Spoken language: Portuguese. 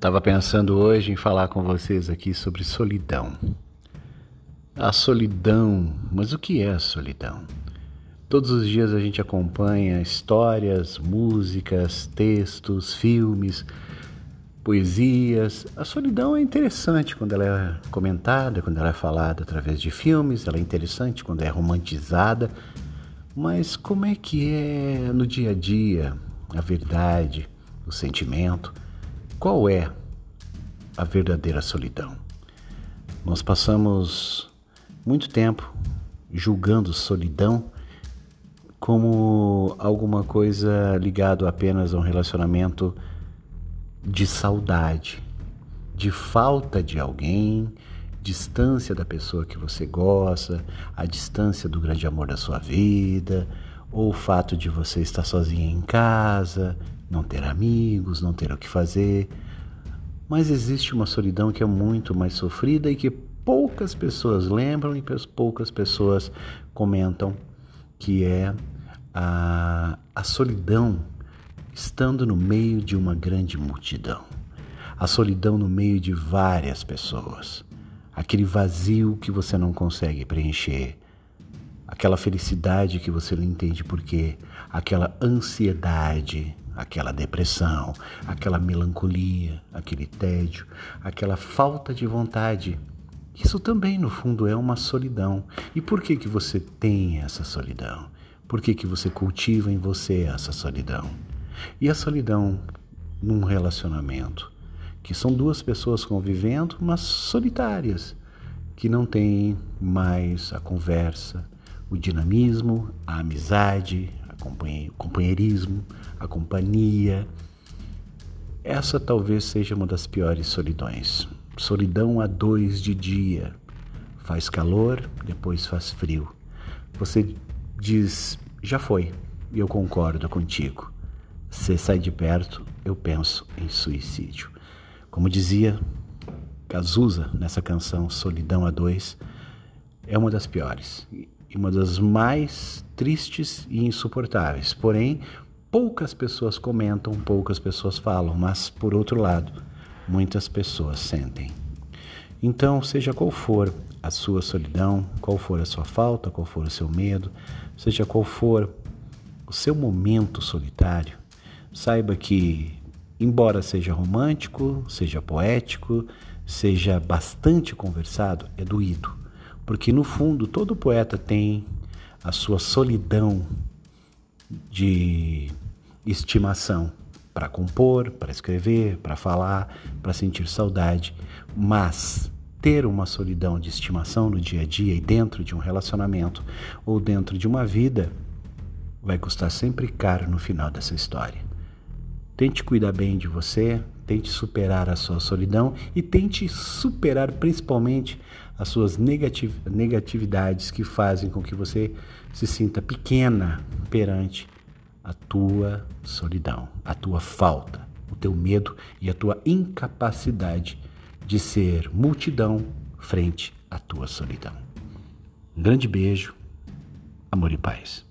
Estava pensando hoje em falar com vocês aqui sobre solidão. A solidão, mas o que é a solidão? Todos os dias a gente acompanha histórias, músicas, textos, filmes, poesias. A solidão é interessante quando ela é comentada, quando ela é falada através de filmes, ela é interessante quando é romantizada. Mas como é que é no dia a dia a verdade, o sentimento? Qual é a verdadeira solidão? Nós passamos muito tempo julgando solidão como alguma coisa ligado apenas a um relacionamento de saudade, de falta de alguém, distância da pessoa que você gosta, a distância do grande amor da sua vida, ou o fato de você estar sozinha em casa, não ter amigos, não ter o que fazer. Mas existe uma solidão que é muito mais sofrida e que poucas pessoas lembram e poucas pessoas comentam, que é a, a solidão estando no meio de uma grande multidão. A solidão no meio de várias pessoas. Aquele vazio que você não consegue preencher. Aquela felicidade que você não entende porquê. Aquela ansiedade, aquela depressão, aquela melancolia, aquele tédio, aquela falta de vontade. Isso também, no fundo, é uma solidão. E por que, que você tem essa solidão? Por que, que você cultiva em você essa solidão? E a solidão num relacionamento, que são duas pessoas convivendo, mas solitárias, que não têm mais a conversa, o dinamismo, a amizade, o companheirismo, a companhia. Essa talvez seja uma das piores solidões. Solidão a dois de dia. Faz calor, depois faz frio. Você diz, já foi, e eu concordo contigo. Você sai de perto, eu penso em suicídio. Como dizia Cazuza nessa canção Solidão a Dois, é uma das piores e uma das mais tristes e insuportáveis. Porém, poucas pessoas comentam, poucas pessoas falam, mas por outro lado, muitas pessoas sentem. Então, seja qual for a sua solidão, qual for a sua falta, qual for o seu medo, seja qual for o seu momento solitário, saiba que, embora seja romântico, seja poético, seja bastante conversado, é doído. Porque no fundo todo poeta tem a sua solidão de estimação para compor, para escrever, para falar, para sentir saudade, mas ter uma solidão de estimação no dia a dia e dentro de um relacionamento ou dentro de uma vida vai custar sempre caro no final dessa história. Tente cuidar bem de você, tente superar a sua solidão e tente superar principalmente as suas negativ negatividades que fazem com que você se sinta pequena perante a tua solidão, a tua falta, o teu medo e a tua incapacidade de ser multidão frente à tua solidão. Um grande beijo, amor e paz.